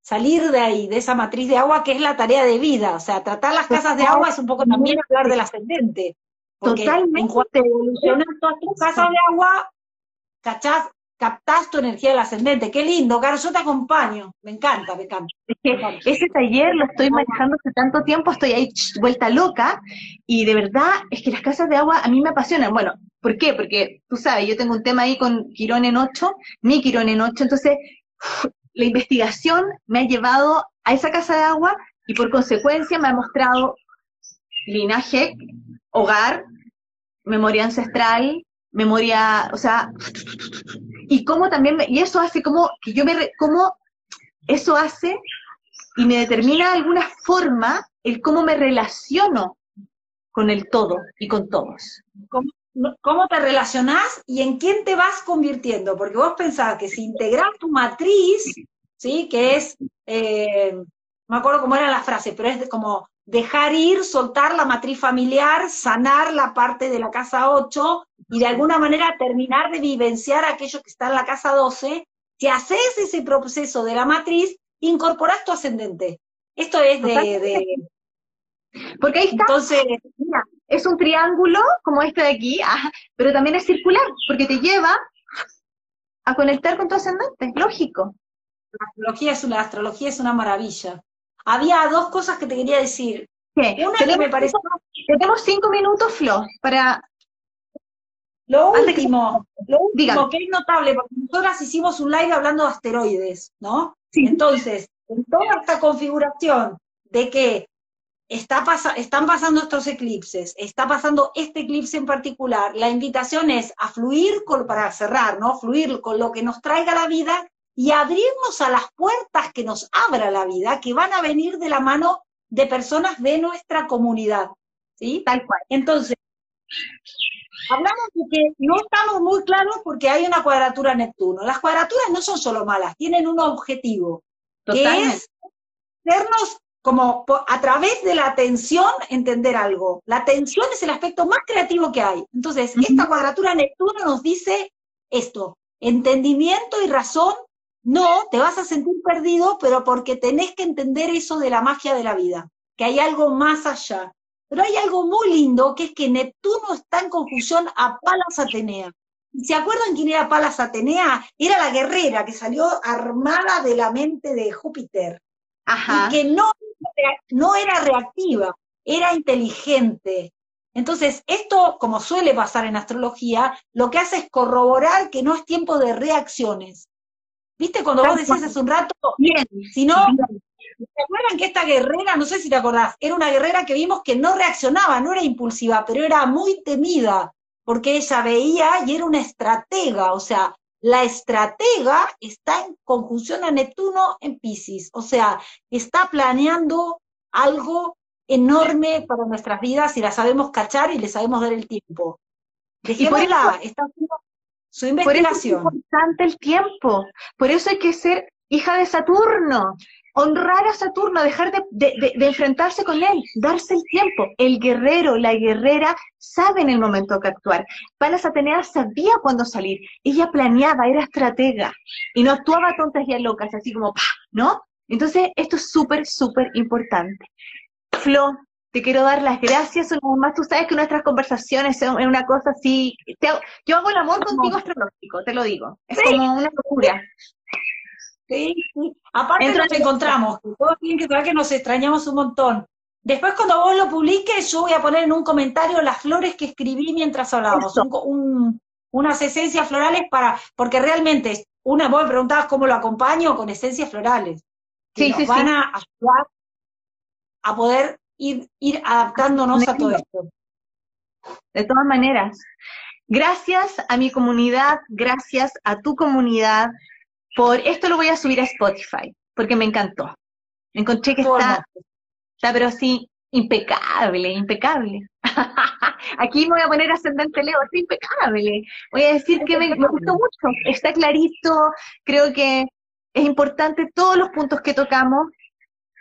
salir de ahí, de esa matriz de agua que es la tarea de vida. O sea, tratar las casas de agua es un poco también hablar del ascendente. Totalmente. En cuanto evolucionas todas tus casas de agua, cachás, captás tu energía del ascendente. Qué lindo, Caro, yo te acompaño. Me encanta, me encanta. ese taller lo estoy manejando hace tanto tiempo, estoy ahí vuelta loca, y de verdad es que las casas de agua a mí me apasionan. Bueno, ¿por qué? Porque tú sabes, yo tengo un tema ahí con Quirón en 8, mi Quirón en 8, entonces la investigación me ha llevado a esa casa de agua y por consecuencia me ha mostrado linaje, hogar, memoria ancestral, memoria, o sea, y cómo también, y eso hace como, que yo me, como eso hace y me determina de alguna forma el cómo me relaciono con el todo y con todos. ¿Cómo, te relacionás y en quién te vas convirtiendo? Porque vos pensás que si integras tu matriz, ¿sí? Que es, eh, no me acuerdo cómo era la frase, pero es como dejar ir, soltar la matriz familiar, sanar la parte de la casa 8 y de alguna manera terminar de vivenciar aquello que está en la casa 12, si haces ese proceso de la matriz, incorporas tu ascendente. Esto es de, Porque ahí está. Entonces, mira, es un triángulo como este de aquí, ah, pero también es circular, porque te lleva a conectar con tu ascendente, lógico. La astrología es una, astrología es una maravilla. Había dos cosas que te quería decir. Una que me parece... Tenemos cinco minutos, Flo, para lo último, lo último que es notable, porque nosotras hicimos un live hablando de asteroides, ¿no? Entonces, en toda esta configuración de que está están pasando estos eclipses, está pasando este eclipse en particular, la invitación es a fluir con, para cerrar, ¿no? Fluir con lo que nos traiga la vida y abrirnos a las puertas que nos abra la vida, que van a venir de la mano de personas de nuestra comunidad, ¿sí? Tal cual. Entonces, Hablamos de que no estamos muy claros porque hay una cuadratura Neptuno. Las cuadraturas no son solo malas, tienen un objetivo, que es hacernos como a través de la atención entender algo. La atención es el aspecto más creativo que hay. Entonces, esta cuadratura Neptuno nos dice esto, entendimiento y razón, no, te vas a sentir perdido, pero porque tenés que entender eso de la magia de la vida, que hay algo más allá. Pero hay algo muy lindo, que es que Neptuno está en conjunción a Palas Atenea. ¿Se acuerdan quién era Palas Atenea? Era la guerrera que salió armada de la mente de Júpiter. Y que no, no era reactiva, era inteligente. Entonces, esto, como suele pasar en astrología, lo que hace es corroborar que no es tiempo de reacciones. ¿Viste cuando vos decías hace un rato? Bien, si no, ¿Se acuerdan que esta guerrera, no sé si te acordás, era una guerrera que vimos que no reaccionaba, no era impulsiva, pero era muy temida, porque ella veía y era una estratega, o sea, la estratega está en conjunción a Neptuno en Pisces, o sea, está planeando algo enorme para nuestras vidas y la sabemos cachar y le sabemos dar el tiempo. Dejémosla, está haciendo su investigación. Por eso es importante el tiempo, por eso hay que ser hija de Saturno, honrar a Saturno, dejar de, enfrentarse con él, darse el tiempo. El guerrero, la guerrera, sabe en el momento que actuar. Palas Atenea sabía cuándo salir. Ella planeaba, era estratega. Y no actuaba tontas y locas, así como, ¿no? Entonces, esto es súper, súper importante. Flo, te quiero dar las gracias. Tú sabes que nuestras conversaciones son una cosa así. yo hago el amor contigo astrológico, te lo digo. Es como una locura. Sí, Aparte nos encontramos, todos tienen que saber que nos extrañamos un montón. Después cuando vos lo publiques, yo voy a poner en un comentario las flores que escribí mientras hablábamos, unas esencias florales para, porque realmente, una, vos me preguntabas cómo lo acompaño con esencias florales, que nos van a ayudar a poder ir, ir adaptándonos a todo esto. De todas maneras, gracias a mi comunidad, gracias a tu comunidad, por esto lo voy a subir a Spotify, porque me encantó. Encontré que está, está pero sí, impecable, impecable. *laughs* Aquí me voy a poner ascendente Leo, está impecable. Voy a decir que me, gustó mucho, está clarito, creo que es importante todos los puntos que tocamos,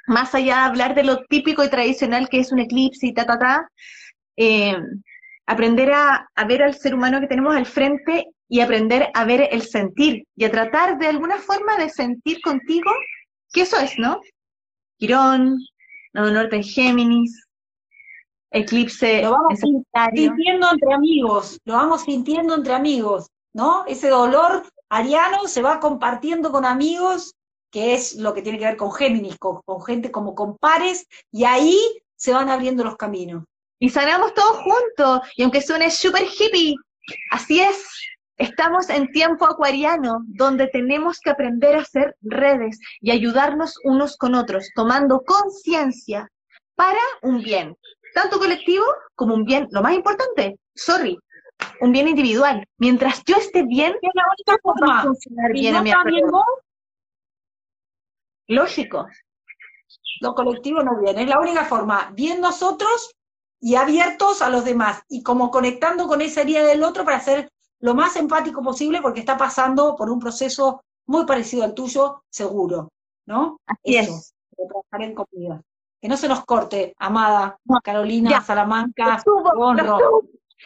más allá de hablar de lo típico y tradicional que es un eclipse y ta, ta, ta, eh, aprender a, a, ver al ser humano que tenemos al frente y aprender a ver el sentir y a tratar de alguna forma de sentir contigo que eso es, ¿no? Quirón, Nodo Norte en Géminis, eclipse lo vamos sintiendo entre amigos, lo vamos sintiendo entre amigos, ¿no? Ese dolor ariano se va compartiendo con amigos, que es lo que tiene que ver con Géminis, con, con gente como con pares, y ahí se van abriendo los caminos. Y sanamos todos juntos, y aunque suene súper hippie, así es, Estamos en tiempo acuariano, donde tenemos que aprender a hacer redes y ayudarnos unos con otros, tomando conciencia para un bien. tanto colectivo como un bien, lo más importante, sorry, un bien individual. Mientras yo esté bien, es la única forma. funcionar bien no a mi está bien alrededor. vos, Lógico. lo colectivo no viene. Es la única forma. Bien nosotros y abiertos a los demás. Y como conectando con esa herida del otro para ser lo más empático posible porque está pasando por un proceso muy parecido al tuyo, seguro. ¿No? Así Eso, es. de trabajar en comunidad. Que no se nos corte, amada Carolina, Ya. Salamanca.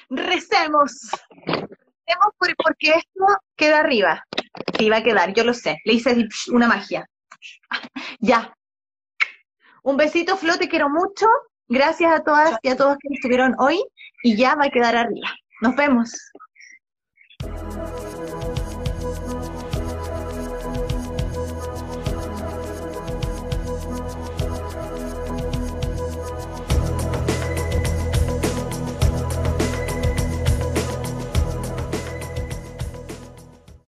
Recemos. Recemos por- porque esto queda arriba. Sí, va a quedar, yo lo sé. Le hice una magia. *laughs* Ya. Un besito, Flo, te quiero mucho. Gracias a todas y a todos que estuvieron hoy. Y ya va a quedar arriba. Nos vemos.